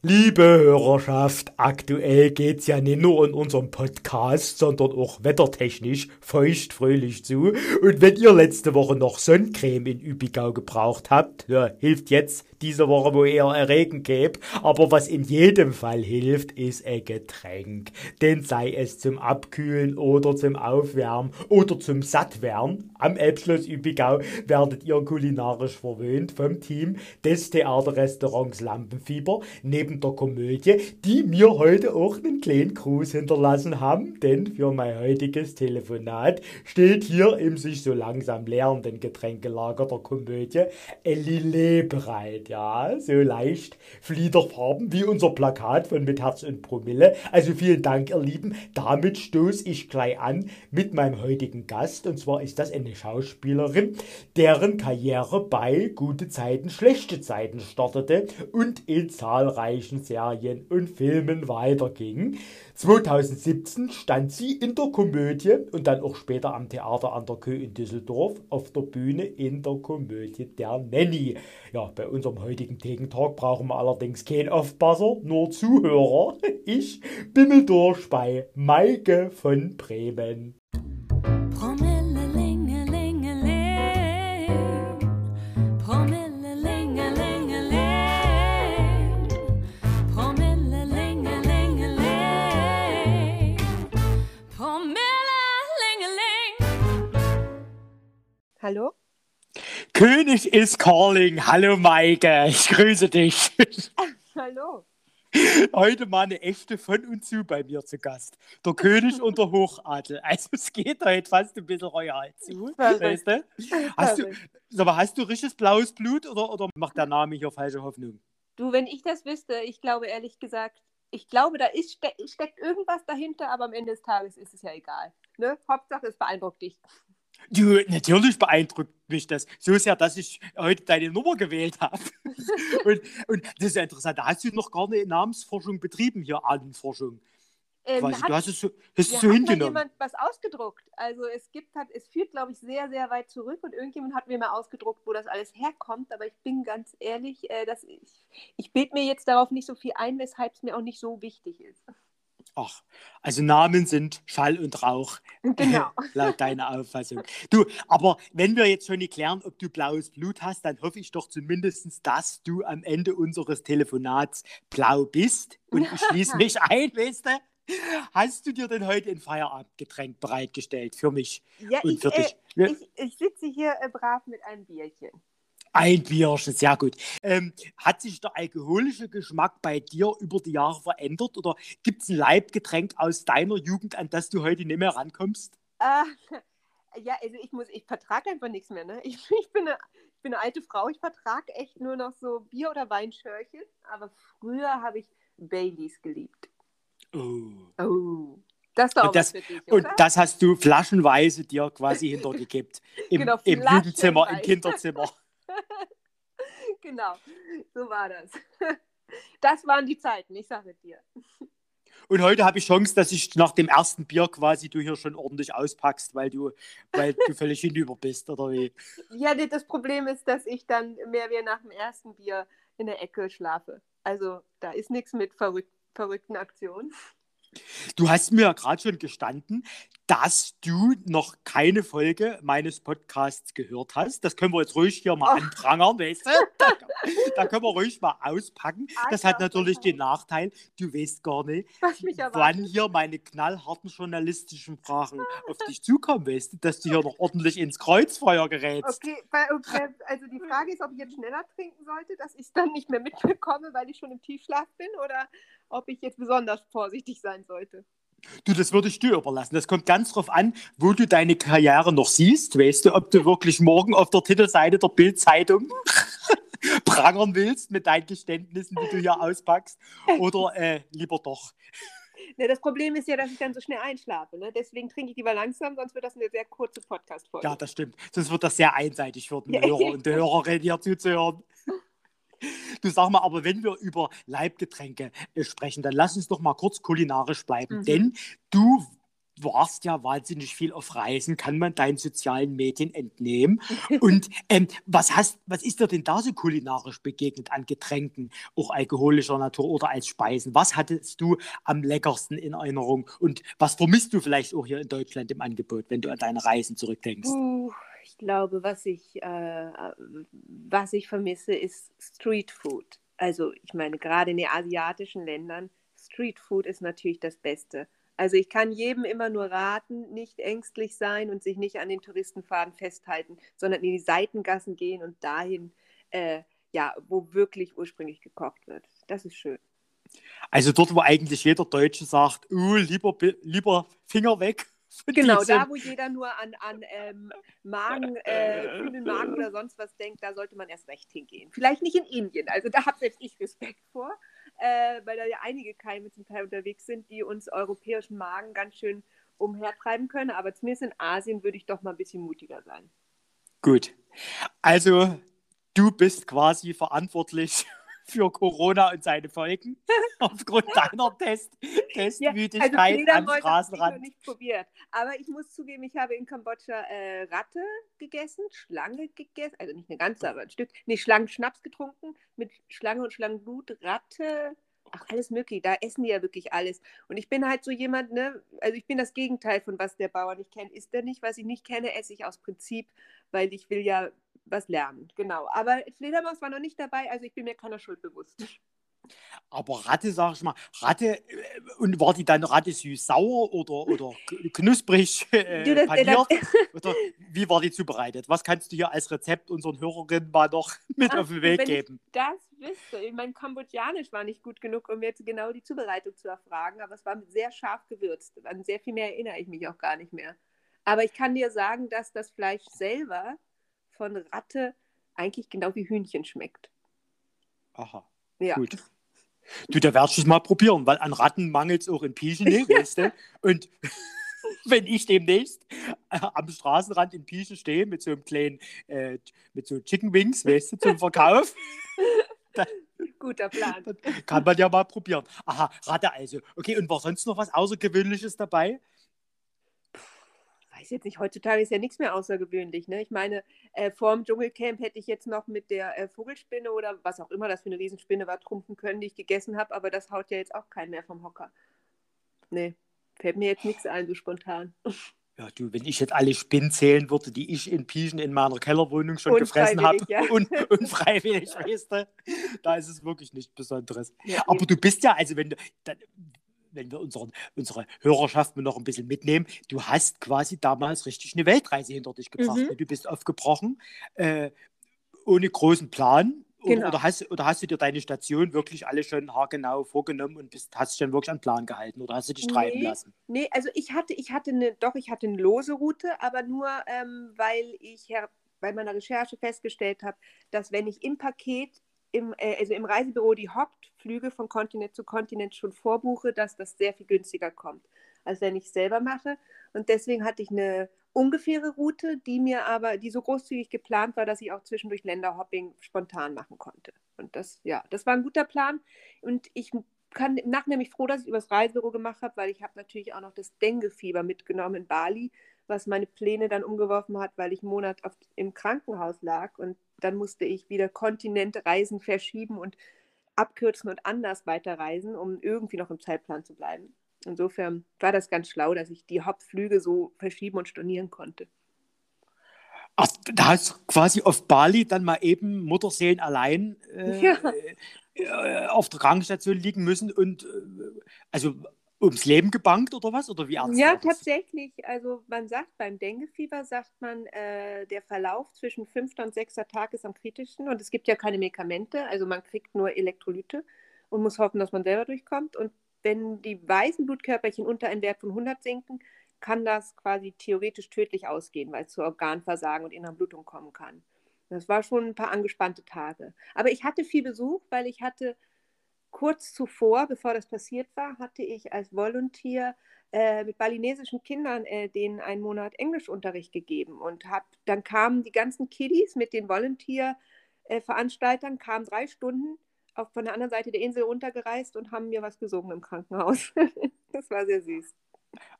Liebe Hörerschaft, aktuell geht's ja nicht nur in unserem Podcast, sondern auch wettertechnisch feucht fröhlich zu. Und wenn ihr letzte Woche noch Sonnencreme in Übigau gebraucht habt, ja, hilft jetzt diese Woche, wo eher erregen gäbe. Aber was in jedem Fall hilft, ist ein Getränk. Denn sei es zum Abkühlen oder zum Aufwärmen oder zum Sattwerden. Am Elbschloss Übigau werdet ihr kulinarisch verwöhnt vom Team des Theaterrestaurants Lampenfieber neben der Komödie, die mir heute auch einen kleinen Gruß hinterlassen haben. Denn für mein heutiges Telefonat steht hier im sich so langsam leerenden Getränkelager der Komödie Elile bereit ja, so leicht Fliederfarben wie unser Plakat von Mit Herz und Promille. Also vielen Dank, ihr Lieben. Damit stoße ich gleich an mit meinem heutigen Gast. Und zwar ist das eine Schauspielerin, deren Karriere bei Gute Zeiten, Schlechte Zeiten startete und in zahlreichen Serien und Filmen weiterging. 2017 stand sie in der Komödie und dann auch später am Theater an der Kö in Düsseldorf auf der Bühne in der Komödie Der Nanny. Ja, bei unserem heutigen Tegentalk brauchen wir allerdings keinen Aufpasser, nur Zuhörer. Ich bimmel durch bei Maike von Bremen. König ist calling. Hallo Maike, ich grüße dich. Hallo. Heute mal eine echte von und zu bei mir zu Gast. Der König und der Hochadel. Also es geht heute fast ein bisschen royal zu. Weißt du? Hast, du, sag mal, hast du richtiges blaues Blut oder, oder macht der Name hier falsche Hoffnung? Du, wenn ich das wüsste, ich glaube ehrlich gesagt, ich glaube, da ist, ste steckt irgendwas dahinter, aber am Ende des Tages ist es ja egal. Ne? Hauptsache, es beeindruckt dich. Du, natürlich beeindruckt mich das so sehr, dass ich heute deine Nummer gewählt habe. und, und das ist ja interessant, da hast du noch gar eine Namensforschung betrieben, hier Ahnenforschung. Ähm, Quasi. Hat, du hast es so, hast ja, so hat hingenommen. jemand was ausgedruckt. Also es gibt, hat, es führt, glaube ich, sehr, sehr weit zurück und irgendjemand hat mir mal ausgedruckt, wo das alles herkommt. Aber ich bin ganz ehrlich, äh, dass ich, ich bild mir jetzt darauf nicht so viel ein, weshalb es mir auch nicht so wichtig ist. Ach, also Namen sind Schall und Rauch. Genau. laut deiner Auffassung. Du, aber wenn wir jetzt schon nicht klären, ob du blaues Blut hast, dann hoffe ich doch zumindest, dass du am Ende unseres Telefonats blau bist. Und ich schließe mich ein, weißt du? Hast du dir denn heute ein Feierabendgetränk bereitgestellt für mich ja, und für ich, dich? Äh, ich, ich, sitze hier äh, brav mit einem Bierchen. Ein Bierchen, sehr gut. Ähm, hat sich der alkoholische Geschmack bei dir über die Jahre verändert oder gibt es ein Leibgetränk aus deiner Jugend, an das du heute nicht mehr rankommst? Äh, ja, also ich muss, ich vertrage einfach nichts mehr. Ne? Ich, ich, bin eine, ich bin eine alte Frau, ich vertrage echt nur noch so Bier- oder Weinschörchen. Aber früher habe ich Baileys geliebt. Oh. Oh. Das und, das, dich, und das hast du flaschenweise dir quasi hintergekippt. Im, genau, im Jugendzimmer, im Kinderzimmer. genau, so war das. Das waren die Zeiten, ich sage dir. Und heute habe ich Chance, dass ich nach dem ersten Bier quasi du hier schon ordentlich auspackst, weil du, weil du völlig hinüber bist, oder wie? Ja, das Problem ist, dass ich dann mehr wie nach dem ersten Bier in der Ecke schlafe. Also da ist nichts mit verrück verrückten Aktionen. Du hast mir ja gerade schon gestanden, dass du noch keine Folge meines Podcasts gehört hast. Das können wir jetzt ruhig hier mal oh. anprangern, weißt du? Da, da, können wir ruhig mal auspacken. Das hat natürlich den Nachteil, du weißt gar nicht, wann hier meine knallharten journalistischen Fragen auf dich zukommen, weißt du, dass du hier noch ordentlich ins Kreuzfeuer gerätst. Okay, okay, also die Frage ist, ob ich jetzt schneller trinken sollte, dass ich es dann nicht mehr mitbekomme, weil ich schon im Tiefschlaf bin oder ob ich jetzt besonders vorsichtig sein sollte. Du, das würde ich dir überlassen. Das kommt ganz drauf an, wo du deine Karriere noch siehst. Weißt du, ob du wirklich morgen auf der Titelseite der Bild-Zeitung prangern willst mit deinen Geständnissen, die du hier auspackst, oder äh, lieber doch. Ne, das Problem ist ja, dass ich dann so schnell einschlafe. Ne? Deswegen trinke ich lieber langsam, sonst wird das eine sehr kurze Podcast-Folge. Ja, das stimmt. Sonst wird das sehr einseitig für den. Hörer und die Hörerin hier zuzuhören. Du sag mal, aber wenn wir über Leibgetränke äh, sprechen, dann lass uns doch mal kurz kulinarisch bleiben. Mhm. Denn du warst ja wahnsinnig viel auf Reisen, kann man deinen sozialen Medien entnehmen. Und ähm, was, hast, was ist dir denn da so kulinarisch begegnet an Getränken, auch alkoholischer Natur oder als Speisen? Was hattest du am leckersten in Erinnerung und was vermisst du vielleicht auch hier in Deutschland im Angebot, wenn du an deine Reisen zurückdenkst? Uh, glaube, was ich, äh, was ich vermisse, ist Street Food. Also ich meine, gerade in den asiatischen Ländern, Street Food ist natürlich das Beste. Also ich kann jedem immer nur raten, nicht ängstlich sein und sich nicht an den Touristenfaden festhalten, sondern in die Seitengassen gehen und dahin, äh, ja, wo wirklich ursprünglich gekocht wird. Das ist schön. Also dort, wo eigentlich jeder Deutsche sagt, uh, lieber, lieber Finger weg. Genau, da wo jeder nur an, an ähm, Magen, äh, kühlen Magen oder sonst was denkt, da sollte man erst recht hingehen. Vielleicht nicht in Indien, also da habe selbst ich Respekt vor äh, weil da ja einige Keime zum Teil unterwegs sind, die uns europäischen Magen ganz schön umhertreiben können. Aber zumindest in Asien würde ich doch mal ein bisschen mutiger sein. Gut. Also du bist quasi verantwortlich für Corona und seine Folgen aufgrund deiner Test Testmüdigkeit ja, also am Straßenrand. Ich nicht probiert. Aber ich muss zugeben, ich habe in Kambodscha äh, Ratte gegessen, Schlange gegessen, also nicht eine ganze, aber ein Stück. Nee, Schlangenschnaps getrunken mit Schlange und Schlangenblut, Ratte, ach, alles möglich. Da essen die ja wirklich alles. Und ich bin halt so jemand, ne, also ich bin das Gegenteil von was der Bauer nicht kennt. Ist der nicht, was ich nicht kenne, esse ich aus Prinzip, weil ich will ja was lernen. Genau. Aber Fledermaus war noch nicht dabei, also ich bin mir keiner Schuld bewusst. Aber Ratte, sag ich mal, Ratte, äh, und war die dann Ratte süß-sauer oder, oder knusprig äh, du, paniert? oder wie war die zubereitet? Was kannst du hier als Rezept unseren Hörerinnen mal noch mit Ach, auf den Weg geben? das wüsste, mein Kambodschanisch war nicht gut genug, um jetzt genau die Zubereitung zu erfragen, aber es war sehr scharf gewürzt. An sehr viel mehr erinnere ich mich auch gar nicht mehr. Aber ich kann dir sagen, dass das Fleisch selber von Ratte eigentlich genau wie Hühnchen schmeckt. Aha. Ja. Gut. Du, da werdest du es mal probieren, weil an Ratten mangelt es auch in Pieschen, ne, weißt du? Und wenn ich demnächst äh, am Straßenrand in Pieschen stehe mit so einem kleinen, äh, mit so Chicken Wings, weißt du, zum Verkauf. dann, Guter Plan. kann man ja mal probieren. Aha, Ratte also. Okay, und war sonst noch was Außergewöhnliches dabei? Weiß jetzt nicht, heutzutage ist ja nichts mehr außergewöhnlich. Ne? Ich meine, äh, vor dem Dschungelcamp hätte ich jetzt noch mit der äh, Vogelspinne oder was auch immer das für eine Riesenspinne war, trumpfen können, die ich gegessen habe, aber das haut ja jetzt auch keinen mehr vom Hocker. Nee, fällt mir jetzt nichts ein, so spontan. Ja, du, wenn ich jetzt alle Spinnen zählen würde, die ich in Pieschen in meiner Kellerwohnung schon gefressen habe, ja. und, unfreiwillig, weißt du, da ist es wirklich nichts Besonderes. Ja, Aber du bist ja, also wenn du, dann, wenn wir unseren, unsere Hörerschaft noch ein bisschen mitnehmen, du hast quasi damals richtig eine Weltreise hinter dich gebracht. Mhm. Du bist aufgebrochen, äh, ohne großen Plan. Genau. Oder, hast, oder hast du dir deine Station wirklich alle schon haargenau vorgenommen und bist, hast dich dann wirklich an Plan gehalten oder hast du dich treiben nee, lassen? Nee, also ich hatte, ich hatte eine, doch, ich hatte eine lose Route, aber nur, ähm, weil ich bei meiner Recherche festgestellt habe, dass wenn ich im Paket im, äh, also im Reisebüro die Hauptflüge von Kontinent zu Kontinent schon vorbuche, dass das sehr viel günstiger kommt, als wenn ich es selber mache. Und deswegen hatte ich eine ungefähre Route, die mir aber, die so großzügig geplant war, dass ich auch zwischendurch Länderhopping spontan machen konnte. Und das, ja, das war ein guter Plan. Und ich kann im Nachhinein nämlich froh, dass ich übers Reisebüro gemacht habe, weil ich habe natürlich auch noch das Dengue-Fieber mitgenommen in Bali, was meine Pläne dann umgeworfen hat, weil ich einen Monat auf, im Krankenhaus lag und dann musste ich wieder Kontinentreisen verschieben und abkürzen und anders weiterreisen, um irgendwie noch im Zeitplan zu bleiben. Insofern war das ganz schlau, dass ich die Hauptflüge so verschieben und stornieren konnte. Ach, da hast du quasi auf Bali dann mal eben Mutterseelen allein äh, ja. äh, auf der Krankenstation liegen müssen und äh, also ums Leben gebankt oder was? Oder wie Ja, tatsächlich. Also man sagt beim Denguefieber, sagt man, äh, der Verlauf zwischen fünfter und sechster Tag ist am kritischsten und es gibt ja keine Medikamente, also man kriegt nur Elektrolyte und muss hoffen, dass man selber durchkommt. Und wenn die weißen Blutkörperchen unter einen Wert von 100 sinken, kann das quasi theoretisch tödlich ausgehen, weil es zu Organversagen und innerer Blutung kommen kann. Das war schon ein paar angespannte Tage. Aber ich hatte viel Besuch, weil ich hatte kurz zuvor, bevor das passiert war, hatte ich als Volunteer äh, mit balinesischen Kindern äh, denen einen Monat Englischunterricht gegeben und hab, dann kamen die ganzen Kiddies mit den Volunteer-Veranstaltern, äh, kamen drei Stunden auf, von der anderen Seite der Insel runtergereist und haben mir was gesungen im Krankenhaus. das war sehr süß.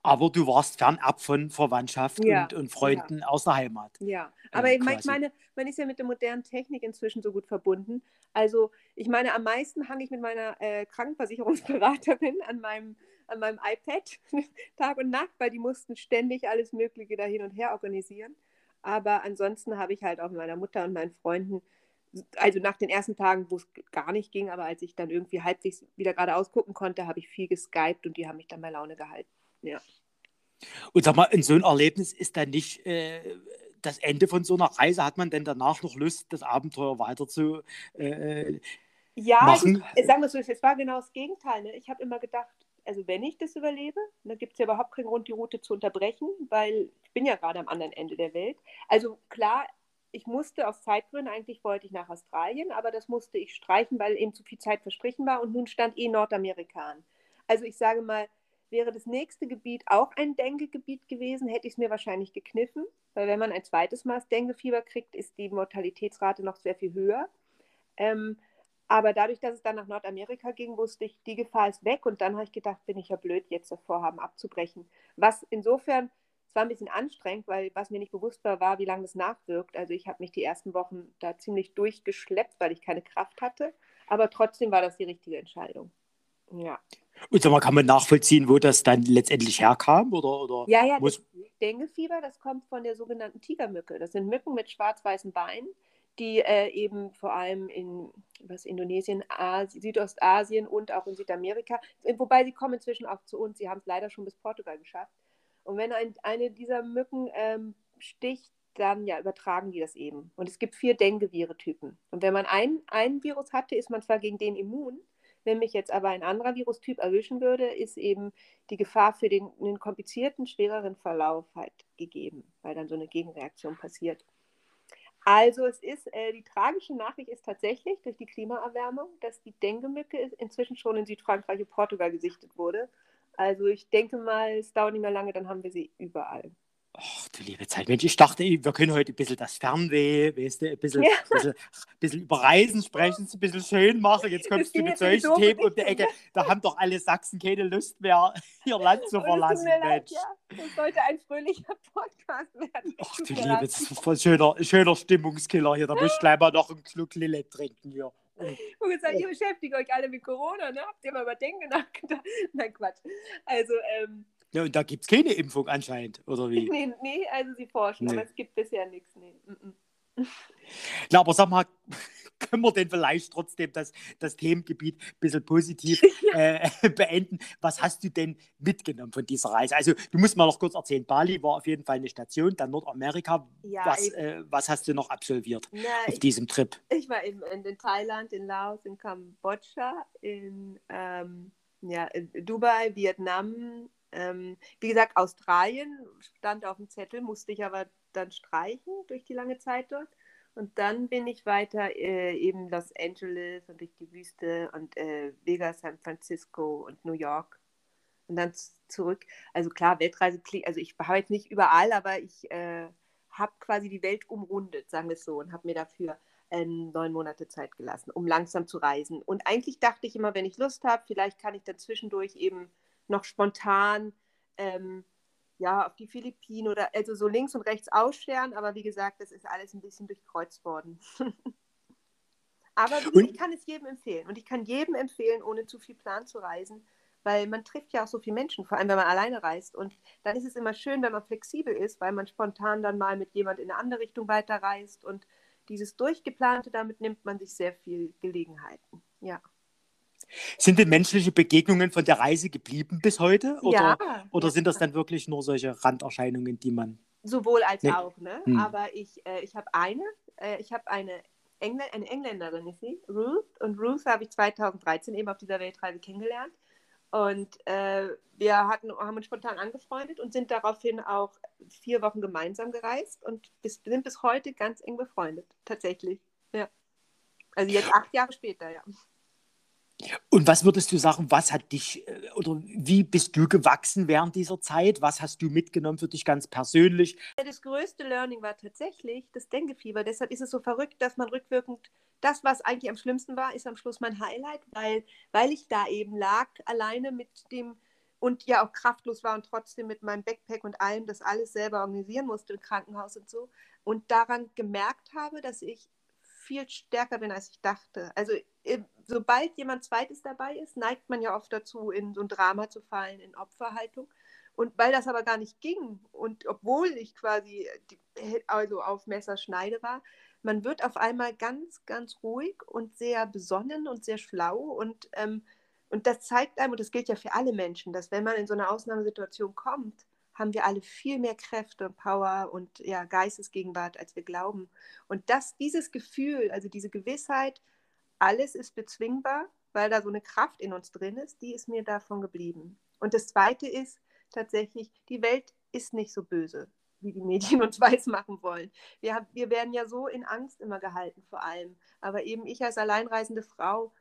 Aber du warst fernab von Verwandtschaft Ja, und, und Freunden aus der Heimat. Ja, aber Ähm, ich meine- ich quasi. meine, man ist ja mit der modernen Technik inzwischen so gut verbunden. Also ich meine, am meisten hang ich mit meiner äh, Krankenversicherungsberaterin an meinem, an meinem iPad Tag und Nacht, weil die mussten ständig alles Mögliche da hin und her organisieren. Aber ansonsten habe ich halt auch mit meiner Mutter und meinen Freunden, also nach den ersten Tagen, wo es gar nicht ging, aber als ich dann irgendwie halbwegs wieder geradeaus gucken konnte, habe ich viel geskypt und die haben mich dann bei Laune gehalten. Und sag mal, in so ein Erlebnis ist dann nicht äh, das Ende von so einer Reise. Hat man denn danach noch Lust, das Abenteuer weiter zu äh, Ja, machen? Äh, Sagen wir so, es war genau das Gegenteil. Ne? Ich habe immer gedacht, also wenn ich das überlebe, dann gibt es ja überhaupt keinen Grund, die Route zu unterbrechen, weil ich bin ja gerade am anderen Ende der Welt. Also klar, ich musste aus Zeitgründen, eigentlich wollte ich nach Australien, aber das musste ich streichen, weil eben zu viel Zeit verstrichen war und nun stand eh Nordamerika an. Also ich sage mal, wäre das nächste Gebiet auch ein Dengue-Gebiet gewesen, hätte ich es mir wahrscheinlich gekniffen, weil wenn man ein zweites das Dengue-Fieber kriegt, ist die Mortalitätsrate noch sehr viel höher. Ähm, aber dadurch, dass es dann nach Nordamerika ging, wusste ich, die Gefahr ist weg. Und dann habe ich gedacht, bin ich ja blöd, jetzt das Vorhaben abzubrechen. Was insofern, es war ein bisschen anstrengend, weil was mir nicht bewusst war, war, wie lange das nachwirkt. Also ich habe mich die ersten Wochen da ziemlich durchgeschleppt, weil ich keine Kraft hatte. Aber trotzdem war das die richtige Entscheidung. Ja, Und sag mal, kann man nachvollziehen, wo das dann letztendlich herkam? Oder, oder ja, ja muss, das Denguefieber, das kommt von der sogenannten Tigermücke. Das sind Mücken mit schwarz-weißen Beinen, die äh, eben vor allem in was, Indonesien, Asi Südostasien und auch in Südamerika, wobei sie kommen inzwischen auch zu uns, sie haben es leider schon bis Portugal geschafft. Und wenn ein, eine dieser Mücken ähm, sticht, dann ja, übertragen die das eben. Und es gibt vier Dengue-Viretypen. Und wenn man ein, ein Virus hatte, ist man zwar gegen den immun, wenn mich jetzt aber ein anderer Virustyp erwischen würde, ist eben die Gefahr für den, einen komplizierten, schwereren Verlauf halt gegeben, weil dann so eine Gegenreaktion passiert. Also es ist, äh, die tragische Nachricht ist tatsächlich durch die Klimaerwärmung, dass die Dengue-Mücke inzwischen schon in Südfrankreich und Portugal gesichtet wurde. Also ich denke mal, es dauert nicht mehr lange, dann haben wir sie überall. Ach du liebe Zeit, Mensch, ich dachte, wir können heute ein bisschen das Fernweh, weißt du, ein bisschen, Ja. bisschen, bisschen über Reisen sprechen, ein bisschen schön machen. Jetzt kommst Das du mit solchen Themen um die Ecke. Da haben doch alle Sachsen keine Lust mehr, ihr Land zu tut verlassen, mir leid, Mensch. ja. Das sollte ein fröhlicher Podcast werden. Ach du Liebe, leid. das ist voll schöner, schöner Stimmungskiller hier. Da muss ich gleich mal noch einen Schluck Lillet trinken hier. Und gesagt, ihr beschäftigt euch alle mit Corona, ne? Habt ihr mal über Dengue nachgedacht? Nein, Quatsch. Also, ähm, Ja, und da gibt es keine Impfung anscheinend, oder wie? nee, nee, also sie forschen, Nee. aber es gibt bisher nichts. Nee. Na, aber sag mal, können wir denn vielleicht trotzdem das, das Themengebiet ein bisschen positiv äh, beenden? Was hast du denn mitgenommen von dieser Reise? Also, du musst mal noch kurz erzählen, Bali war auf jeden Fall eine Station, dann Nordamerika. Ja, was, ich- äh, was hast du noch absolviert Na, auf ich, diesem Trip? ich war eben in, in Thailand, in Laos, in Kambodscha, in, ähm, ja, in Dubai, Vietnam. Ähm, wie gesagt, Australien stand auf dem Zettel, musste ich aber dann streichen durch die lange Zeit dort. Und dann bin ich weiter äh, eben Los Angeles und durch die Wüste und äh, Vegas, San Francisco und New York. Und dann zurück. Also klar, Weltreise klingt, also ich war jetzt nicht überall, aber ich äh, habe quasi die Welt umrundet, sagen wir es so, und habe mir dafür äh, neun Monate Zeit gelassen, um langsam zu reisen. Und eigentlich dachte ich immer, wenn ich Lust habe, vielleicht kann ich dann zwischendurch eben noch spontan ähm, ja, auf die Philippinen oder also so links und rechts ausscheren, aber wie gesagt, das ist alles ein bisschen durchkreuzt worden. aber ich kann es jedem empfehlen und ich kann jedem empfehlen, ohne zu viel Plan zu reisen, weil man trifft ja auch so viele Menschen, vor allem wenn man alleine reist und dann ist es immer schön, wenn man flexibel ist, weil man spontan dann mal mit jemand in eine andere Richtung weiterreist und dieses Durchgeplante, damit nimmt man sich sehr viel Gelegenheiten. Ja. Sind denn menschliche Begegnungen von der Reise geblieben bis heute? Oder, ja, oder sind das dann wirklich nur solche Randerscheinungen, die man. Sowohl als Nee. auch, ne? Hm. Aber ich, äh, ich habe eine, äh, ich habe eine, Engl eine Engländerin, ist sie, Ruth. Und Ruth habe ich 2013 eben auf dieser Weltreise kennengelernt. Und äh, wir hatten, haben uns spontan angefreundet und sind daraufhin auch vier Wochen gemeinsam gereist und bis, sind bis heute ganz eng befreundet, tatsächlich. Ja. Also jetzt acht Jahre später, ja. Und was würdest du sagen, was hat dich äh, oder wie bist du gewachsen während dieser Zeit? Was hast du mitgenommen für dich ganz persönlich? Das größte Learning war tatsächlich das Denkefieber. Deshalb ist es so verrückt, dass man rückwirkend das, was eigentlich am schlimmsten war, ist am Schluss mein Highlight, weil, weil ich da eben lag, alleine mit dem und ja auch kraftlos war und trotzdem mit meinem Backpack und allem das alles selber organisieren musste im Krankenhaus und so. Und daran gemerkt habe, dass ich viel stärker bin, als ich dachte. Also sobald jemand Zweites dabei ist, neigt man ja oft dazu, in so ein Drama zu fallen, in Opferhaltung. Und weil das aber gar nicht ging und obwohl ich quasi also auf Messerschneide war, man wird auf einmal ganz, ganz ruhig und sehr besonnen und sehr schlau und ähm, und das zeigt einem, und das gilt ja für alle Menschen, dass wenn man in so eine Ausnahmesituation kommt, haben wir alle viel mehr Kräfte und Power und ja, Geistesgegenwart, als wir glauben. Und das, dieses Gefühl, also diese Gewissheit, alles ist bezwingbar, weil da so eine Kraft in uns drin ist, die ist mir davon geblieben. Und das Zweite ist tatsächlich, die Welt ist nicht so böse, wie die Medien uns weiß machen wollen. Wir, haben, wir werden ja so in Angst immer gehalten vor allem. Aber eben ich als alleinreisende Frau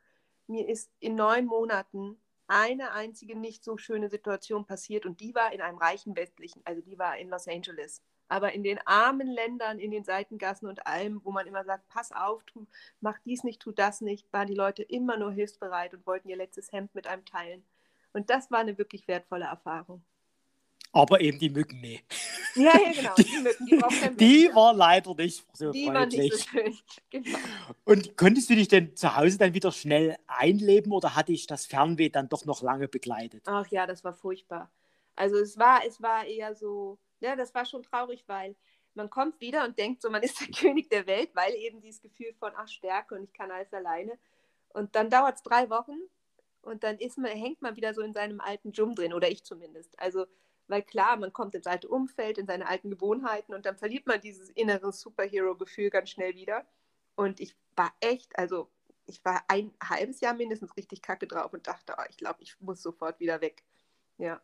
mir ist in neun Monaten eine einzige nicht so schöne Situation passiert und die war in einem reichen westlichen, also die war in Los Angeles. Aber in den armen Ländern, in den Seitengassen und allem, wo man immer sagt, pass auf, tu, mach dies nicht, tu das nicht, waren die Leute immer nur hilfsbereit und wollten ihr letztes Hemd mit einem teilen. Und das war eine wirklich wertvolle Erfahrung aber eben die Mücken, nee. Ja, ja, genau. Die, Mücken, die, braucht die war leider nicht so die freundlich. War nicht so schön. Genau. Und konntest du dich denn zu Hause dann wieder schnell einleben oder hat dich das Fernweh dann doch noch lange begleitet? Ach ja, das war furchtbar. Also es war, es war eher so, ja, das war schon traurig, weil man kommt wieder und denkt so, man ist der König der Welt, weil eben dieses Gefühl von, ach, Stärke und ich kann alles alleine. Und dann dauert es drei Wochen und dann ist man, hängt man wieder so in seinem alten Jum drin, oder ich zumindest. Also weil klar, man kommt ins alte Umfeld, in seine alten Gewohnheiten und dann verliert man dieses innere Superhero-Gefühl ganz schnell wieder. Und ich war echt, also ich war ein halbes Jahr mindestens richtig kacke drauf und dachte, oh, ich glaube, ich muss sofort wieder weg. Ja.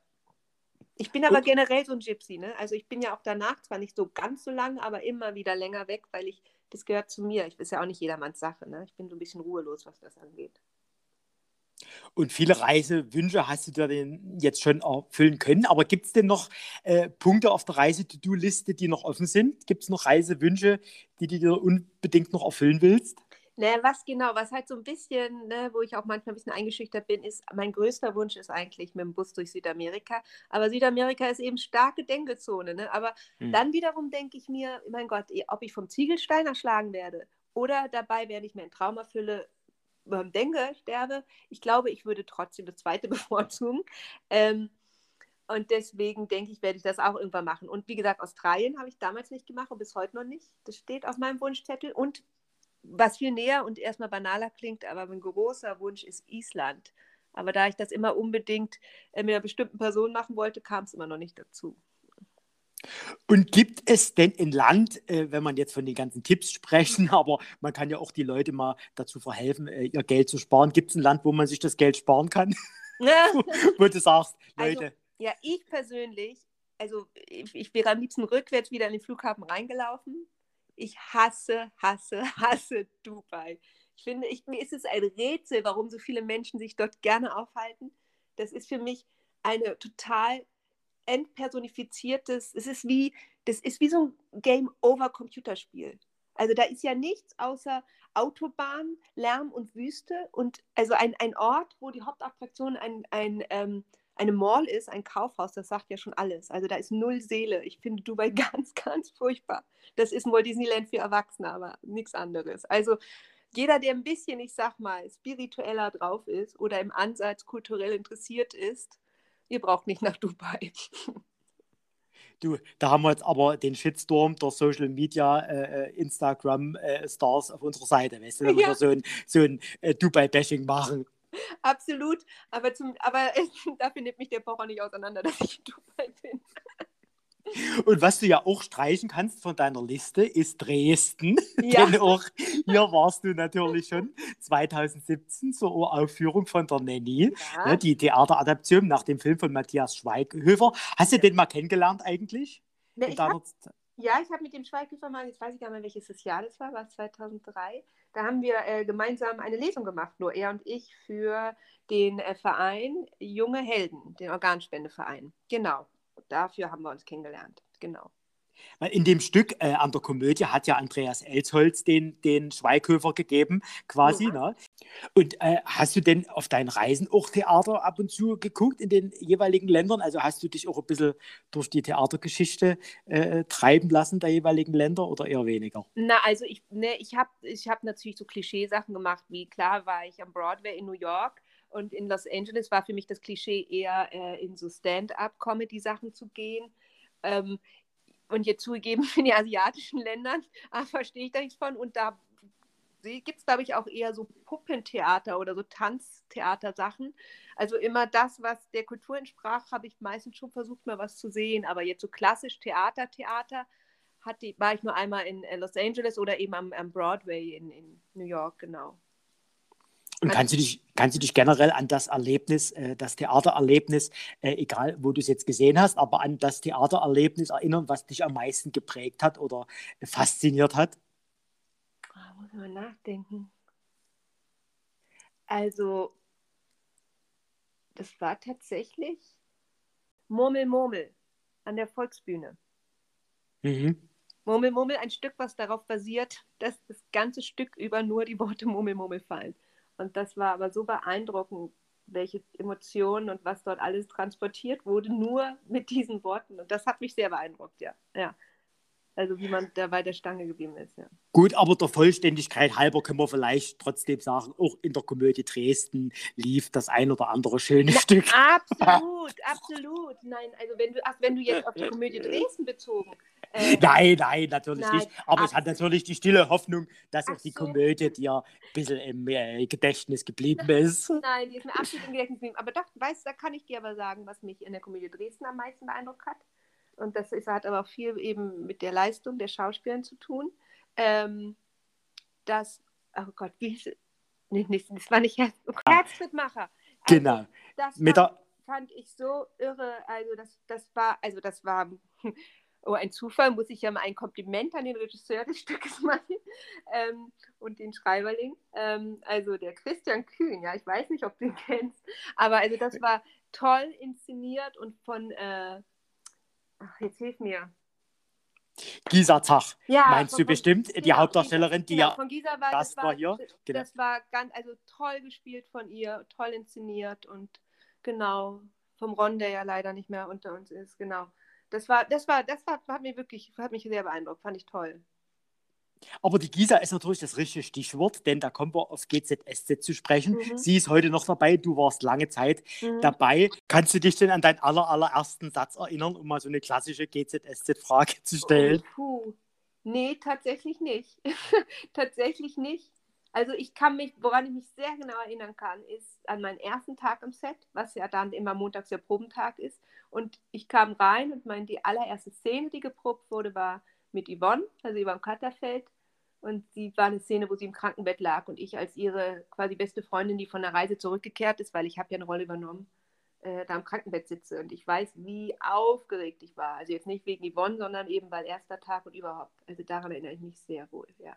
Ich bin aber und? generell so ein Gypsy, ne? Also ich bin ja auch danach zwar nicht so ganz so lang, aber immer wieder länger weg, weil ich, das gehört zu mir. Ich ist ja auch nicht jedermanns Sache, ne? Ich bin so ein bisschen ruhelos, was das angeht. Und viele Reisewünsche hast du dir denn jetzt schon erfüllen können. Aber gibt es denn noch äh, Punkte auf der Reise-To-Do-Liste, die noch offen sind? Gibt es noch Reisewünsche, die du dir unbedingt noch erfüllen willst? Ne, was genau, was halt so ein bisschen, ne, wo ich auch manchmal ein bisschen eingeschüchtert bin, ist, mein größter Wunsch ist eigentlich mit dem Bus durch Südamerika. Aber Südamerika ist eben starke Denkezone. Ne? Aber hm. dann wiederum denke ich mir, mein Gott, ob ich vom Ziegelstein erschlagen werde oder dabei werde ich mir einen Traum erfülle, ähm, denke, sterbe. Ich glaube, ich würde trotzdem das zweite bevorzugen. Ähm, und deswegen denke ich, werde ich das auch irgendwann machen. Und wie gesagt, Australien habe ich damals nicht gemacht und bis heute noch nicht. Das steht auf meinem Wunschzettel. Und was viel näher und erstmal banaler klingt, aber mein großer Wunsch ist Island. Aber da ich das immer unbedingt äh, mit einer bestimmten Person machen wollte, kam es immer noch nicht dazu. Und gibt es denn ein Land, äh, wenn man jetzt von den ganzen Tipps sprechen, aber man kann ja auch die Leute mal dazu verhelfen, äh, ihr Geld zu sparen. Gibt es ein Land, wo man sich das Geld sparen kann? Ja. wo du sagst, also, Leute. Also, ja, ich persönlich, also ich, ich wäre am liebsten rückwärts wieder in den Flughafen reingelaufen. Ich hasse, hasse, hasse Dubai. Ich finde, ich, mir ist es ein Rätsel, warum so viele Menschen sich dort gerne aufhalten. Das ist für mich eine total entpersonifiziertes, es ist wie, das ist wie so ein Game-Over-Computerspiel. Also da ist ja nichts außer Autobahn, Lärm und Wüste und also ein, ein Ort, wo die Hauptattraktion ein, ein, ähm, eine Mall ist, ein Kaufhaus, das sagt ja schon alles. Also da ist null Seele. Ich finde Dubai ganz, ganz furchtbar. Das ist wohl Disneyland für Erwachsene, aber nichts anderes. Also jeder, der ein bisschen, ich sag mal, spiritueller drauf ist oder im Ansatz kulturell interessiert ist, ihr braucht nicht nach Dubai. Du, da haben wir jetzt aber den Shitstorm der Social Media, äh, äh Instagram äh, Stars auf unserer Seite, weißt du, wenn ja. wir so ein, so ein äh, Dubai-Bashing machen. Absolut, aber, zum, aber dafür nimmt mich der Pocher nicht auseinander, dass ich in Dubai bin. Und was du ja auch streichen kannst von deiner Liste, ist Dresden. Ja. Denn auch hier warst du natürlich schon 2017 zur Aufführung von der Nanny, ja. ne, die Theateradaption nach dem Film von Matthias Schweighöfer. Hast du den mal kennengelernt eigentlich? Ne, ich hab, ja, ich habe mit dem Schweighöfer mal, jetzt weiß ich gar nicht mehr, welches Jahr das war, war es 2003. Da haben wir äh, gemeinsam eine Lesung gemacht, nur er und ich, für den äh, Verein Junge Helden, den Organspendeverein. Genau dafür haben wir uns kennengelernt. Genau. In dem Stück äh, an der Komödie hat ja Andreas Elsholz den, den Schweighöfer gegeben, quasi. Ja. Ne? Und äh, hast du denn auf deinen Reisen auch Theater ab und zu geguckt in den jeweiligen Ländern? Also hast du dich auch ein bisschen durch die Theatergeschichte äh, treiben lassen der jeweiligen Länder oder eher weniger? Na, also ich, ne, ich habe ich hab natürlich so Klischeesachen gemacht, wie klar war ich am Broadway in New York. Und in Los Angeles war für mich das Klischee eher äh, in so Stand-up-Comedy-Sachen zu gehen. Ähm, und jetzt zugegeben, in den asiatischen Ländern ah, verstehe ich da nichts von. Und da gibt es, glaube ich, auch eher so Puppentheater oder so Tanztheater-Sachen. Also immer das, was der Kultur entsprach, habe ich meistens schon versucht, mal was zu sehen. Aber jetzt so klassisch Theater, Theater, war ich nur einmal in äh, Los Angeles oder eben am, am Broadway in, in New York, genau. Und kannst du dich, kannst du dich generell an das Erlebnis, äh, das Theatererlebnis, äh, egal wo du es jetzt gesehen hast, aber an das Theatererlebnis erinnern, was dich am meisten geprägt hat oder fasziniert hat? Oh, muss man nachdenken. Also, das war tatsächlich Murmel, Murmel an der Volksbühne. Mhm. Murmel, Murmel, ein Stück, was darauf basiert, dass das ganze Stück über nur die Worte Murmel, Murmel fallen. Und das war aber so beeindruckend, welche Emotionen und was dort alles transportiert wurde, nur mit diesen Worten. Und das hat mich sehr beeindruckt, ja. ja. Also wie man da bei der Stange geblieben ist, ja. Gut, aber der Vollständigkeit halber können wir vielleicht trotzdem sagen, auch in der Komödie Dresden lief das ein oder andere schöne Na, Stück. Absolut, absolut. Nein, also wenn du, ach, wenn du jetzt auf die Komödie Dresden bezogen äh, nein, nein, natürlich nein, nicht. Aber es hat natürlich die stille Hoffnung, dass auch die so. Komödie dir ein bisschen im äh, Gedächtnis geblieben ist. Nein, die ist mir absolut im Gedächtnis geblieben. Aber doch, weißt, da kann ich dir aber sagen, was mich in der Komödie Dresden am meisten beeindruckt hat. Und das ist, hat aber auch viel eben mit der Leistung der Schauspielerin zu tun. Ähm, dass, oh Gott, wie hieß es? Nee, nee, das war nicht Herz, oh Herzschrittmacher. Also, genau. Das mit fand, fand ich so irre. Also das, das war, also das war oh, ein Zufall, muss ich ja mal ein Kompliment an den Regisseur des Stückes machen ähm, und den Schreiberling. Ähm, also der Christian Kühn, ja, ich weiß nicht, ob du ihn kennst, aber also das war toll inszeniert und von, äh, ach, jetzt hilf mir. Gisa Zach, ja, meinst von, du bestimmt, die ja, Hauptdarstellerin, die genau, ja von Gisa war, das, war, hier. Genau. Das war ganz, also toll gespielt von ihr, toll inszeniert und genau, vom Ron, der ja leider nicht mehr unter uns ist, genau. Das war, das war, das war, hat mich wirklich, hat mich sehr beeindruckt, fand ich toll. Aber die Gisa ist natürlich das richtige Stichwort, denn da kommen wir auf GZSZ zu sprechen. Mhm. Sie ist heute noch dabei, du warst lange Zeit mhm. dabei. Kannst du dich denn an deinen aller, allerersten Satz erinnern, um mal so eine klassische GZSZ-Frage zu stellen? Oh, puh. Nee, tatsächlich nicht. tatsächlich nicht. Also ich kann mich, woran ich mich sehr genau erinnern kann, ist an meinen ersten Tag am Set, was ja dann immer montags der Probentag ist. Und ich kam rein und meine, die allererste Szene, die geprobt wurde, war mit Yvonne, also über dem Katterfeld. Und sie war eine Szene, wo sie im Krankenbett lag und ich als ihre quasi beste Freundin, die von der Reise zurückgekehrt ist, weil ich habe ja eine Rolle übernommen, äh, da im Krankenbett sitze. Und ich weiß, wie aufgeregt ich war. Also jetzt nicht wegen Yvonne, sondern eben weil erster Tag und überhaupt. Also daran erinnere ich mich sehr wohl, ja.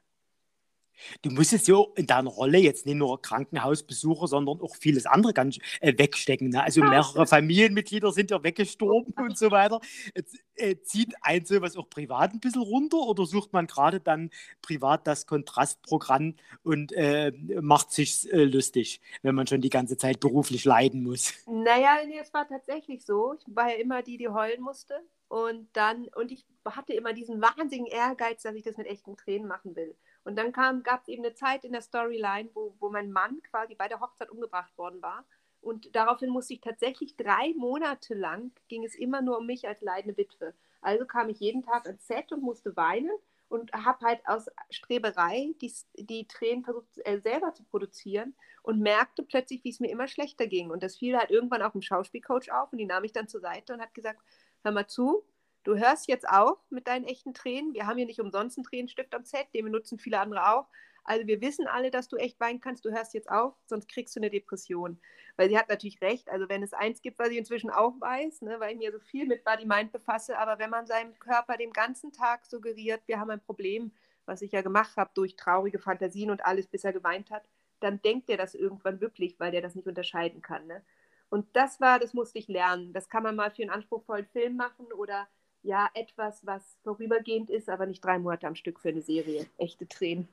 Du musstest ja in deiner Rolle jetzt nicht nur Krankenhausbesucher, sondern auch vieles andere ganz äh, wegstecken. Ne? Also mehrere Familienmitglieder sind ja weggestorben und so weiter. Jetzt, äh, zieht ein sowas auch privat ein bisschen runter oder sucht man gerade dann privat das Kontrastprogramm und äh, macht sich äh, lustig, wenn man schon die ganze Zeit beruflich leiden muss? Naja, nee, es war tatsächlich so. Ich war ja immer die, die heulen musste. Und dann, und ich hatte immer diesen wahnsinnigen Ehrgeiz, dass ich das mit echten Tränen machen will. Und dann gab es eben eine Zeit in der Storyline, wo, wo mein Mann quasi bei der Hochzeit umgebracht worden war. Und daraufhin musste ich tatsächlich drei Monate lang, ging es immer nur um mich als leidende Witwe. Also kam ich jeden Tag ans Set und musste weinen und habe halt aus Streberei die, die Tränen versucht äh, selber zu produzieren und merkte plötzlich, wie es mir immer schlechter ging. Und das fiel halt irgendwann auch im Schauspielcoach auf und die nahm ich dann zur Seite und hat gesagt, hör mal zu, du hörst jetzt auf mit deinen echten Tränen. Wir haben hier nicht umsonst einen Tränenstift am Set, den benutzen viele andere auch. Also wir wissen alle, dass du echt weinen kannst. Du hörst jetzt auf, sonst kriegst du eine Depression. Weil sie hat natürlich recht. Also wenn es eins gibt, was ich inzwischen auch weiß, ne, weil ich mir so viel mit Body Mind befasse, aber wenn man seinem Körper den ganzen Tag suggeriert, wir haben ein Problem, was ich ja gemacht habe durch traurige Fantasien und alles, bis er geweint hat, dann denkt er das irgendwann wirklich, weil der das nicht unterscheiden kann. Ne? Und das war, das musste ich lernen. Das kann man mal für einen anspruchsvollen Film machen oder ja, etwas, was vorübergehend ist, aber nicht drei Monate am Stück für eine Serie. Echte Tränen.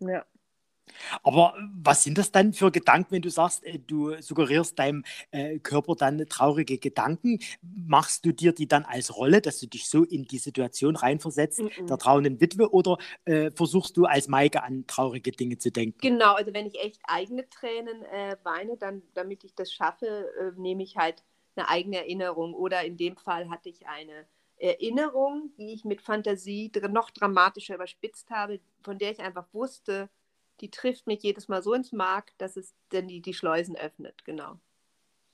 Ja. Aber was sind das dann für Gedanken, wenn du sagst, äh, du suggerierst deinem äh, Körper dann traurige Gedanken? Machst du dir die dann als Rolle, dass du dich so in die Situation reinversetzt, mm -mm. der trauenden Witwe, oder äh, versuchst du als Maike an traurige Dinge zu denken? Genau, also wenn ich echt eigene Tränen äh, weine, dann, damit ich das schaffe, äh, nehme ich halt eine eigene Erinnerung. Oder in dem Fall hatte ich eine Erinnerung, die ich mit Fantasie noch dramatischer überspitzt habe, von der ich einfach wusste, die trifft mich jedes Mal so ins Mark, dass es dann die, die Schleusen öffnet, genau.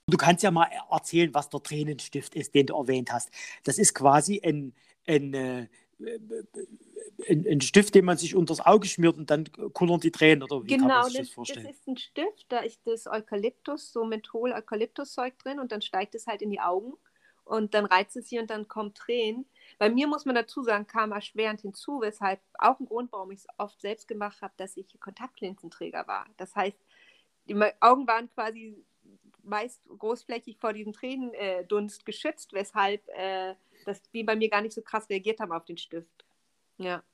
Du kannst ja mal erzählen, was der Tränenstift ist, den du erwähnt hast. Das ist quasi ein, ein, äh, ein, ein Stift, den man sich unters Auge schmiert und dann kullern die Tränen, oder wie genau, kann man sich das, das vorstellen? das ist ein Stift, da ist das Eukalyptus, so Menthol-Eukalyptus-Zeug drin und dann steigt es halt in die Augen und dann reizt es hier und dann kommen Tränen. Bei mir muss man dazu sagen, kam erschwerend hinzu, weshalb auch ein Grund, warum ich es oft selbst gemacht habe, dass ich Kontaktlinsenträger war. Das heißt, die Augen waren quasi meist großflächig vor diesem Tränendunst geschützt, weshalb äh, das wie bei mir gar nicht so krass reagiert haben auf den Stift. Ja.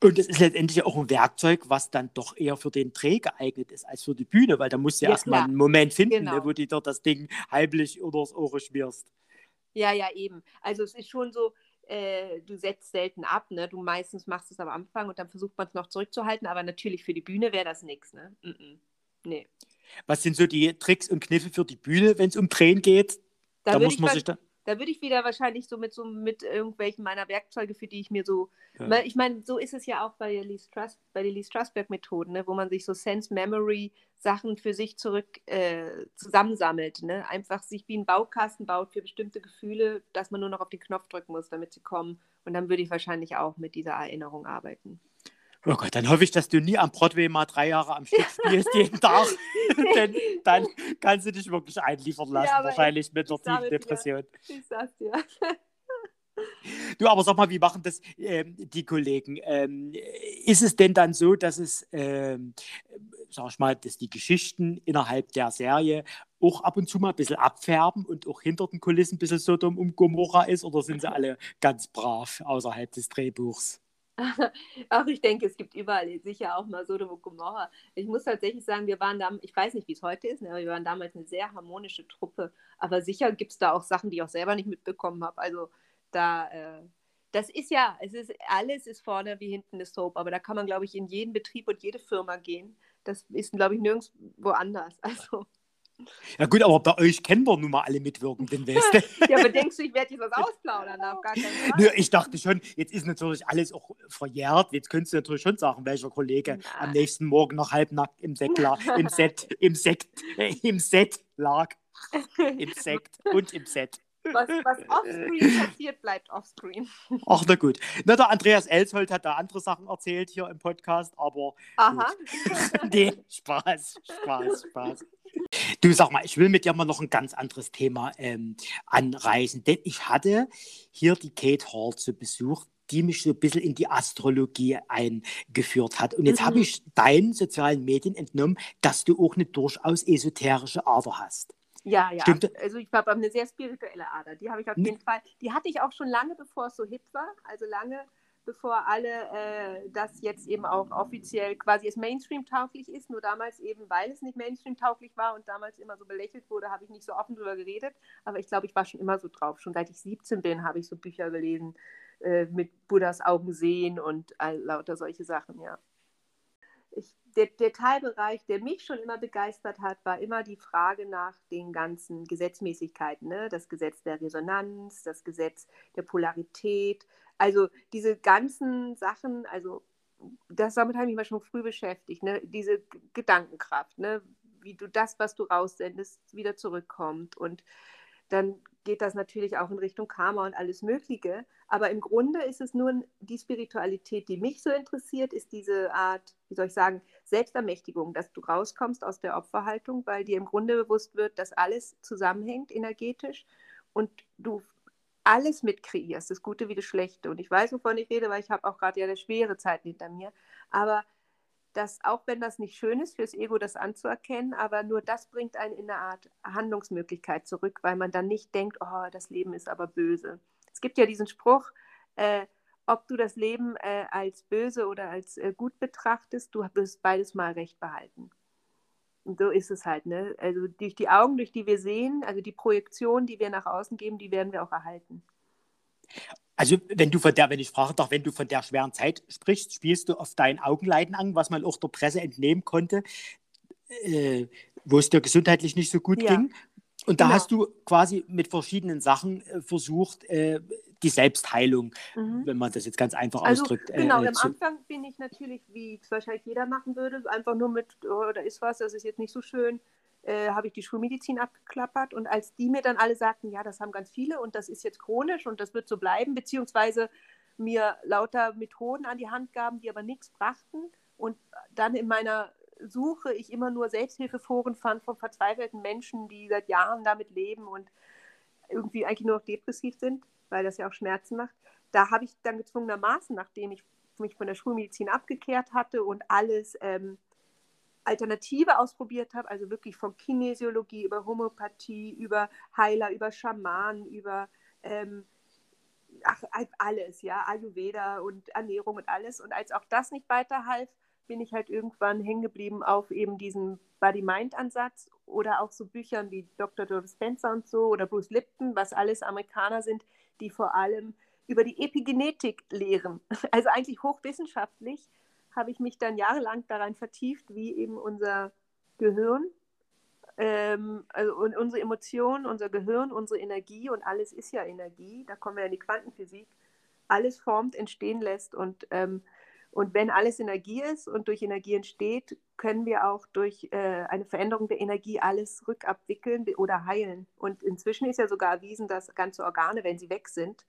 Und es ist letztendlich auch ein Werkzeug, was dann doch eher für den Dreh geeignet ist als für die Bühne, weil da musst du ja, erstmal einen Moment finden, ne, genau. ne, wo du dir das Ding heimlich übers Ohr schmierst. Ja, ja, eben. Also es ist schon so, äh, du setzt selten ab, ne? Du meistens machst es am Anfang und dann versucht man es noch zurückzuhalten, aber natürlich für die Bühne wäre das nichts, ne? Mm -mm. Nee. Was sind so die Tricks und Kniffe für die Bühne, wenn es um Drehen geht? Da, da muss man sich da da würde ich wieder wahrscheinlich so mit so mit irgendwelchen meiner Werkzeuge, für die ich mir so, ja. ich meine, so ist es ja auch bei der Lee, Strass, bei der Lee Strasberg Methoden, ne, wo man sich so Sense Memory Sachen für sich zurück äh, zusammensammelt, ne? einfach sich wie ein Baukasten baut für bestimmte Gefühle, dass man nur noch auf den Knopf drücken muss, damit sie kommen. Und dann würde ich wahrscheinlich auch mit dieser Erinnerung arbeiten. Oh Gott, dann hoffe ich, dass du nie am Broadway mal drei Jahre am Stück spielst, jeden Tag. Denn dann kannst du dich wirklich einliefern lassen, ja, wahrscheinlich mit einer tiefen Depression. Dir. Ich sag's dir. Du, aber sag mal, wie machen das ähm, die Kollegen? Ähm, ist es denn dann so, dass es, ähm, sag ich mal, dass die Geschichten innerhalb der Serie auch ab und zu mal ein bisschen abfärben und auch hinter den Kulissen ein bisschen Sodom und Gomorra ist oder sind sie alle ganz brav außerhalb des Drehbuchs? Ach, ich denke, es gibt überall sicher auch mal Sodom und Gomorra. Ich muss tatsächlich sagen, wir waren da, ich weiß nicht, wie es heute ist, ne, aber wir waren damals eine sehr harmonische Truppe. Aber sicher gibt es da auch Sachen, die ich auch selber nicht mitbekommen habe. Also da, äh, das ist ja, es ist, alles ist vorne wie hinten eine Soap, aber da kann man, glaube ich, in jeden Betrieb und jede Firma gehen. Das ist, glaube ich, nirgendwo anders. Also. Ja gut, aber bei euch kennen wir nun mal alle Mitwirkenden, weißt du? ja, aber denkst du, ich werde dir was ausplaudern? Auf gar keinen Fall. Nö, ich dachte schon, jetzt ist natürlich alles auch verjährt. Jetzt könntest du natürlich schon sagen, welcher Kollege Nein. am nächsten Morgen noch halbnackt im, Säckler, im Set, im Sekt, äh, im Set lag. Im Sekt und im Set. Was, was offscreen passiert, bleibt offscreen. Ach, na gut. Na, der Andreas Elsholt hat da andere Sachen erzählt hier im Podcast, aber. Aha. nee, Spaß, Spaß, Spaß. Du sag mal, ich will mit dir mal noch ein ganz anderes Thema ähm, anreißen, denn ich hatte hier die Kate Hall zu Besuch, die mich so ein bisschen in die Astrologie eingeführt hat. Und jetzt mhm. habe ich deinen sozialen Medien entnommen, dass du auch eine durchaus esoterische Ader hast. Ja, ja. Stimmt. Also ich habe eine sehr spirituelle Ader. Die habe ich auf jeden Fall. Die hatte ich auch schon lange, bevor es so hip war. Also lange bevor alle äh, das jetzt eben auch offiziell quasi es Mainstream-tauglich ist. Nur damals eben, weil es nicht Mainstream-tauglich war und damals immer so belächelt wurde, habe ich nicht so offen drüber geredet. Aber ich glaube, ich war schon immer so drauf. Schon seit ich 17 bin, habe ich so Bücher gelesen äh, mit Buddhas Augen sehen und all, lauter solche Sachen, ja ich, der, der, Teilbereich, der mich schon immer begeistert hat, war immer die Frage nach den ganzen Gesetzmäßigkeiten. Ne? Das Gesetz der Resonanz, das Gesetz der Polarität. Also diese ganzen Sachen, also das damit habe ich mich schon früh beschäftigt. Ne? Diese Gedankenkraft, ne? wie du das, was du raussendest, wieder zurückkommt. Und dann geht das natürlich auch in Richtung Karma und alles Mögliche. Aber im Grunde ist es nur die Spiritualität, die mich so interessiert, ist diese Art, wie soll ich sagen, Selbstermächtigung, dass du rauskommst aus der Opferhaltung, weil dir im Grunde bewusst wird, dass alles zusammenhängt energetisch und du alles mitkreierst, das Gute wie das Schlechte. Und ich weiß, wovon ich rede, weil ich habe auch gerade ja eine schwere Zeit hinter mir. Aber dass auch wenn das nicht schön ist fürs Ego, das anzuerkennen, aber nur das bringt einen in eine Art Handlungsmöglichkeit zurück, weil man dann nicht denkt, oh, das Leben ist aber böse. Es gibt ja diesen Spruch, äh, ob du das Leben äh, als böse oder als äh, gut betrachtest, du wirst beides mal recht behalten. Und so ist es halt, ne? Also durch die Augen, durch die wir sehen, also die Projektion, die wir nach außen geben, die werden wir auch erhalten. Also wenn du von der, wenn ich frage doch, wenn du von der schweren Zeit sprichst, spielst du auf dein Augenleiden an, was man auch der Presse entnehmen konnte, äh, wo es dir gesundheitlich nicht so gut ja. ging. Und da genau. hast du quasi mit verschiedenen Sachen äh, versucht, äh, die Selbstheilung, mhm. wenn man das jetzt ganz einfach also, ausdrückt. Äh, genau, äh, am Anfang bin ich natürlich, wie es wahrscheinlich jeder machen würde, einfach nur mit, oh, da ist was, das ist jetzt nicht so schön, äh, habe ich die Schulmedizin abgeklappert. Und als die mir dann alle sagten, ja, das haben ganz viele und das ist jetzt chronisch und das wird so bleiben, beziehungsweise mir lauter Methoden an die Hand gaben, die aber nichts brachten und dann in meiner Suche ich immer nur Selbsthilfeforen fand von verzweifelten Menschen, die seit Jahren damit leben und irgendwie eigentlich nur noch depressiv sind, weil das ja auch Schmerzen macht. Da habe ich dann gezwungenermaßen, nachdem ich mich von der Schulmedizin abgekehrt hatte und alles ähm, Alternative ausprobiert habe, also wirklich von Kinesiologie über Homöopathie, über Heiler, über Schamanen, über ähm, ach, alles, ja, Ayurveda und Ernährung und alles. Und als auch das nicht weiterhalf, bin ich halt irgendwann hängen geblieben auf eben diesem Body-Mind-Ansatz oder auch so Büchern wie Dr. Joe Spencer und so oder Bruce Lipton, was alles Amerikaner sind, die vor allem über die Epigenetik lehren. Also eigentlich hochwissenschaftlich habe ich mich dann jahrelang daran vertieft, wie eben unser Gehirn, ähm, also unsere Emotionen, unser Gehirn, unsere Energie und alles ist ja Energie, da kommen wir in die Quantenphysik, alles formt, entstehen lässt und ähm, und wenn alles Energie ist und durch Energie entsteht, können wir auch durch äh, eine Veränderung der Energie alles rückabwickeln oder heilen. Und inzwischen ist ja sogar erwiesen, dass ganze Organe, wenn sie weg sind,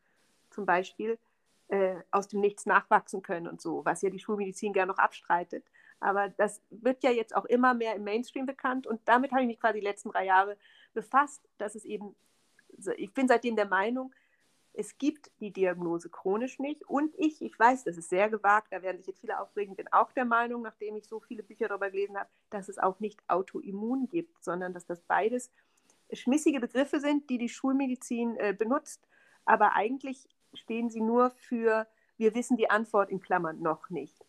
zum Beispiel äh, aus dem Nichts nachwachsen können und so, was ja die Schulmedizin gerne noch abstreitet. Aber das wird ja jetzt auch immer mehr im Mainstream bekannt und damit habe ich mich quasi die letzten drei Jahre befasst, dass es eben, ich bin seitdem der Meinung, es gibt die Diagnose chronisch nicht. Und ich, ich weiß, das ist sehr gewagt, da werden sich jetzt viele aufregen, bin auch der Meinung, nachdem ich so viele Bücher darüber gelesen habe, dass es auch nicht Autoimmun gibt, sondern dass das beides schmissige Begriffe sind, die die Schulmedizin äh, benutzt. Aber eigentlich stehen sie nur für, wir wissen die Antwort in Klammern noch nicht.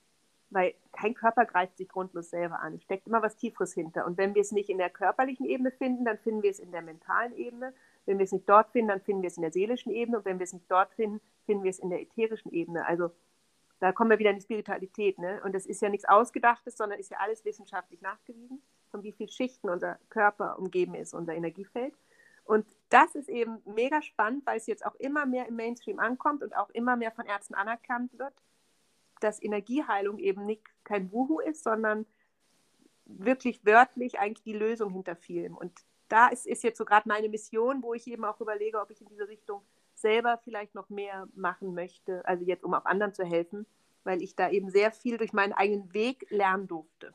Weil kein Körper greift sich grundlos selber an. Es steckt immer was Tieferes hinter. Und wenn wir es nicht in der körperlichen Ebene finden, dann finden wir es in der mentalen Ebene. Wenn wir es nicht dort finden, dann finden wir es in der seelischen Ebene. Und wenn wir es nicht dort finden, finden wir es in der ätherischen Ebene. Also da kommen wir wieder in die Spiritualität. Ne? Und das ist ja nichts Ausgedachtes, sondern ist ja alles wissenschaftlich nachgewiesen, von wie vielen Schichten unser Körper umgeben ist, unser Energiefeld. Und das ist eben mega spannend, weil es jetzt auch immer mehr im Mainstream ankommt und auch immer mehr von Ärzten anerkannt wird, dass Energieheilung eben nicht kein Wuhu ist, sondern wirklich wörtlich eigentlich die Lösung hinter vielem. Und da ist, ist jetzt so gerade meine Mission, wo ich eben auch überlege, ob ich in diese Richtung selber vielleicht noch mehr machen möchte, also jetzt um auch anderen zu helfen, weil ich da eben sehr viel durch meinen eigenen Weg lernen durfte.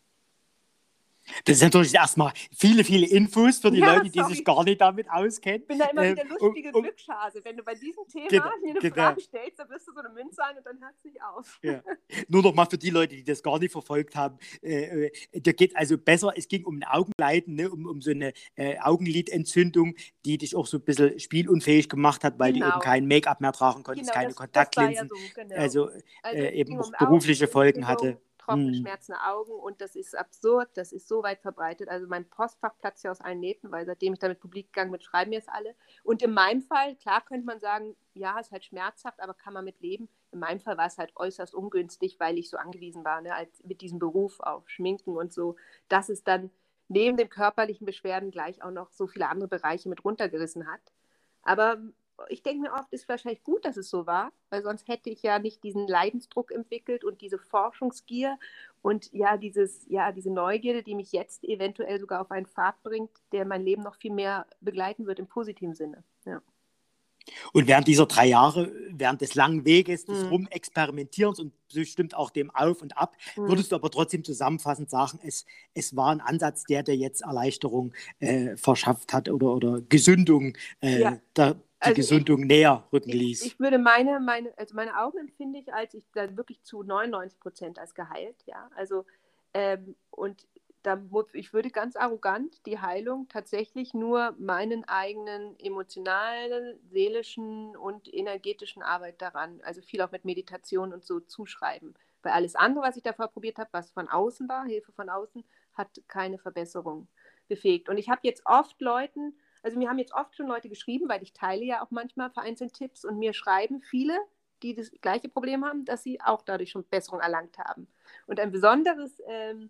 Das ist natürlich erstmal viele, viele Infos für die ja, Leute, die sorry. sich gar nicht damit auskennen. Ich bin da immer ähm, wieder lustige um, um, Glückschase. Wenn du bei diesem Thema genau, eine genau. Frage stellst, dann wirst du so eine Münze ein und dann hört es nicht auf. Ja. Nur noch mal für die Leute, die das gar nicht verfolgt haben. Äh, äh da geht also besser, es ging um ein Augenleiden, ne, um, um so eine äh, Augenlidentzündung, die dich auch so ein bisschen spielunfähig gemacht hat, weil genau. du eben kein Make-up mehr tragen konntest, genau, keine das, Kontaktlinsen. Das ja so, genau. Also, also äh, eben auch berufliche Folgen hatte trockene, hm. schmerzende Augen und das ist absurd, das ist so weit verbreitet. Also mein Postfach platzt ja aus allen Nähten, weil seitdem ich damit publik gegangen bin, schreiben mir es alle. Und in meinem Fall, klar könnte man sagen, ja, ist halt schmerzhaft, aber kann man mit leben. In meinem Fall war es halt äußerst ungünstig, weil ich so angewiesen war, ne, als mit diesem Beruf auf Schminken und so, dass es dann neben den körperlichen Beschwerden gleich auch noch so viele andere Bereiche mit runtergerissen hat. Aber ich denke mir oft, ist wahrscheinlich gut, dass es so war, weil sonst hätte ich ja nicht diesen Leidensdruck entwickelt und diese Forschungsgier und ja, dieses, ja, diese Neugierde, die mich jetzt eventuell sogar auf einen Pfad bringt, der mein Leben noch viel mehr begleiten wird im positiven Sinne. Ja. Und während dieser drei Jahre, während des langen Weges, des mhm. Rumexperimentierens und bestimmt auch dem Auf und Ab, mhm. würdest du aber trotzdem zusammenfassend sagen, es, es war ein Ansatz, der dir jetzt Erleichterung äh, verschafft hat oder, oder Gesündung äh, ja. der, also Gesundung ich, näher rücken ließ. Ich, ich, würde meine, meine, also meine Augen empfinde ich, als ich dann wirklich zu 99 Prozent als geheilt, ja. Also ähm, und da, ich würde ganz arrogant die Heilung tatsächlich nur meinen eigenen emotionalen, seelischen und energetischen Arbeit daran, also viel auch mit Meditation und so zuschreiben. Weil alles andere, was ich davor probiert habe, was von außen war, Hilfe von außen, hat keine Verbesserung befähigt. Und ich habe jetzt oft Leuten, also mir haben jetzt oft schon Leute geschrieben, weil ich teile ja auch manchmal vereinzelt Tipps und mir schreiben viele, die das gleiche Problem haben, dass sie auch dadurch schon Besserung erlangt haben. Und ein besonderes, ähm,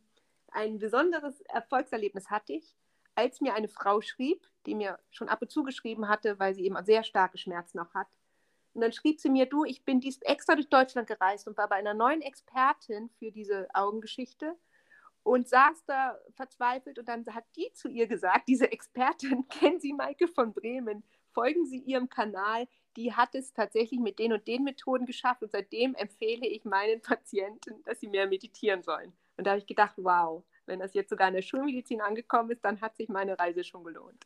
ein besonderes Erfolgserlebnis hatte ich, als mir eine Frau schrieb, die mir schon ab und zu geschrieben hatte, weil sie eben sehr starke Schmerzen auch hat. Und dann schrieb sie mir, du, ich bin dies extra durch Deutschland gereist und war bei einer neuen Expertin für diese Augengeschichte und saß da verzweifelt und dann hat die zu ihr gesagt, diese Expertin, kennen Sie Maike von Bremen, folgen Sie ihrem Kanal, die hat es tatsächlich mit den und den Methoden geschafft und seitdem empfehle ich meinen Patienten, dass sie mehr meditieren sollen. Und da habe ich gedacht, wow, wenn das jetzt sogar in der Schulmedizin angekommen ist, dann hat sich meine Reise schon gelohnt.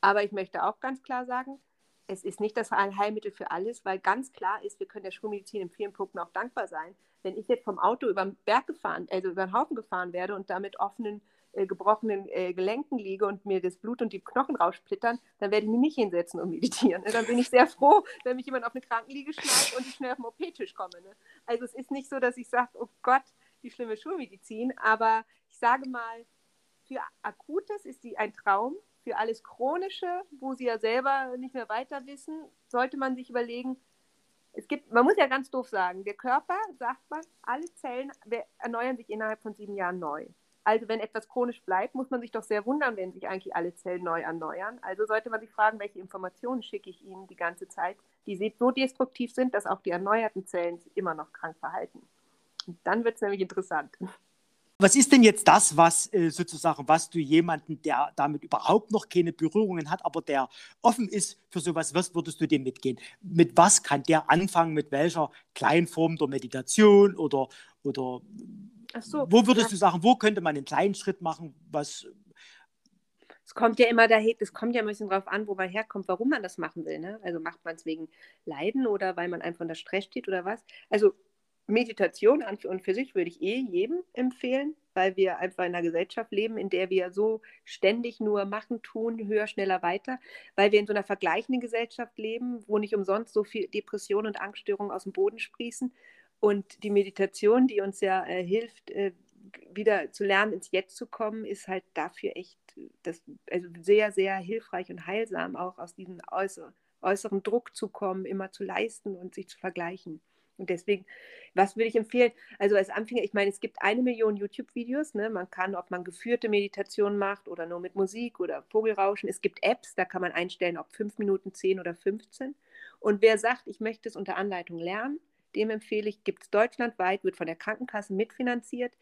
Aber ich möchte auch ganz klar sagen, es ist nicht das Heilmittel für alles, weil ganz klar ist, wir können der Schulmedizin in vielen Punkten auch dankbar sein. Wenn ich jetzt vom Auto über den Berg gefahren, also über den Haufen gefahren werde und damit offenen äh, gebrochenen äh, Gelenken liege und mir das Blut und die Knochen raussplittern, dann werde ich mich nicht hinsetzen und meditieren. Ne? Dann bin ich sehr froh, wenn mich jemand auf eine Krankenliege schneidet und ich schnell auf den OP-Tisch komme. Ne? Also es ist nicht so, dass ich sage, oh Gott, die schlimme Schulmedizin, aber ich sage mal, für Akutes ist die ein Traum. Für alles Chronische, wo sie ja selber nicht mehr weiter wissen, sollte man sich überlegen, es gibt, man muss ja ganz doof sagen, der Körper, sagt man, alle Zellen erneuern sich innerhalb von sieben Jahren neu. Also wenn etwas chronisch bleibt, muss man sich doch sehr wundern, wenn sich eigentlich alle Zellen neu erneuern. Also sollte man sich fragen, welche Informationen schicke ich Ihnen die ganze Zeit, die so destruktiv sind, dass auch die erneuerten Zellen sich immer noch krank verhalten. Und dann wird es nämlich interessant. Was ist denn jetzt das, was äh, sozusagen, was du jemanden, der damit überhaupt noch keine Berührungen hat, aber der offen ist für sowas, was würdest du dem mitgehen? Mit was kann der anfangen? Mit welcher Kleinform der Meditation oder, oder so, wo würdest ja. du sagen, wo könnte man einen kleinen Schritt machen, was es kommt ja immer daher, es kommt ja ein bisschen drauf an, wo man herkommt, warum man das machen will. Ne? Also macht man es wegen Leiden oder weil man einfach unter Stress steht oder was? Also Meditation an und für sich würde ich eh jedem empfehlen, weil wir einfach in einer Gesellschaft leben, in der wir so ständig nur machen, tun, höher, schneller, weiter, weil wir in so einer vergleichenden Gesellschaft leben, wo nicht umsonst so viel Depressionen und Angststörungen aus dem Boden sprießen und die Meditation, die uns ja äh, hilft, äh, wieder zu lernen, ins Jetzt zu kommen, ist halt dafür echt das, also sehr, sehr hilfreich und heilsam, auch aus diesem äußer, äußeren Druck zu kommen, immer zu leisten und sich zu vergleichen. Und deswegen, was würde ich empfehlen? Also als Anfänger, ich meine, es gibt eine Million YouTube-Videos. Ne? Man kann, ob man geführte Meditation macht oder nur mit Musik oder Vogelrauschen. Es gibt Apps, da kann man einstellen, ob fünf Minuten, zehn oder 15. Und wer sagt, ich möchte es unter Anleitung lernen, dem empfehle ich, gibt es deutschlandweit, wird von der Krankenkasse mitfinanziert,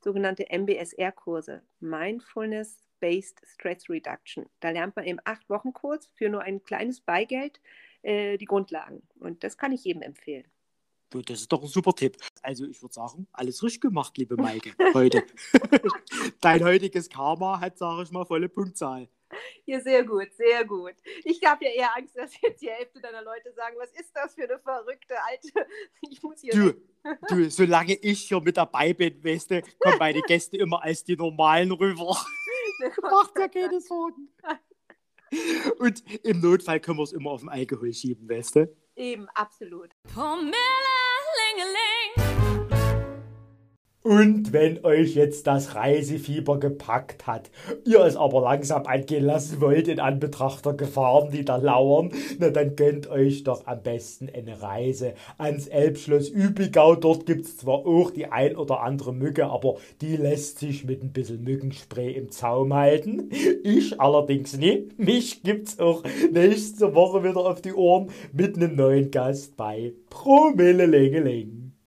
sogenannte MBSR-Kurse, Mindfulness-Based Stress Reduction. Da lernt man im acht Wochen Kurs für nur ein kleines Beigeld äh, die Grundlagen. Und das kann ich jedem empfehlen. Das ist doch ein super Tipp. Also ich würde sagen, alles richtig gemacht, liebe Maike, heute. Dein heutiges Karma hat, sage ich mal, volle Punktzahl. Ja, sehr gut, sehr gut. Ich habe ja eher Angst, dass jetzt die Hälfte deiner Leute sagen, was ist das für eine verrückte alte. Ich muss hier. Du, du solange ich hier mit dabei bin, weißt du, kommen meine Gäste immer als die normalen rüber. Macht ja keine Sorgen. Und im Notfall können wir es immer auf den Alkohol schieben, weißt du? Eben, absolut. Pomela, und wenn euch jetzt das Reisefieber gepackt hat, ihr es aber langsam angehen lassen wollt in Anbetracht der Gefahren, die da lauern, na dann gönnt euch doch am besten eine Reise ans Elbschloss Übigau. Dort gibt's zwar auch die ein oder andere Mücke, aber die lässt sich mit ein bisschen Mückenspray im Zaum halten. Ich allerdings nicht. Mich gibt's auch nächste Woche wieder auf die Ohren mit einem neuen Gast bei Promille Lengeling.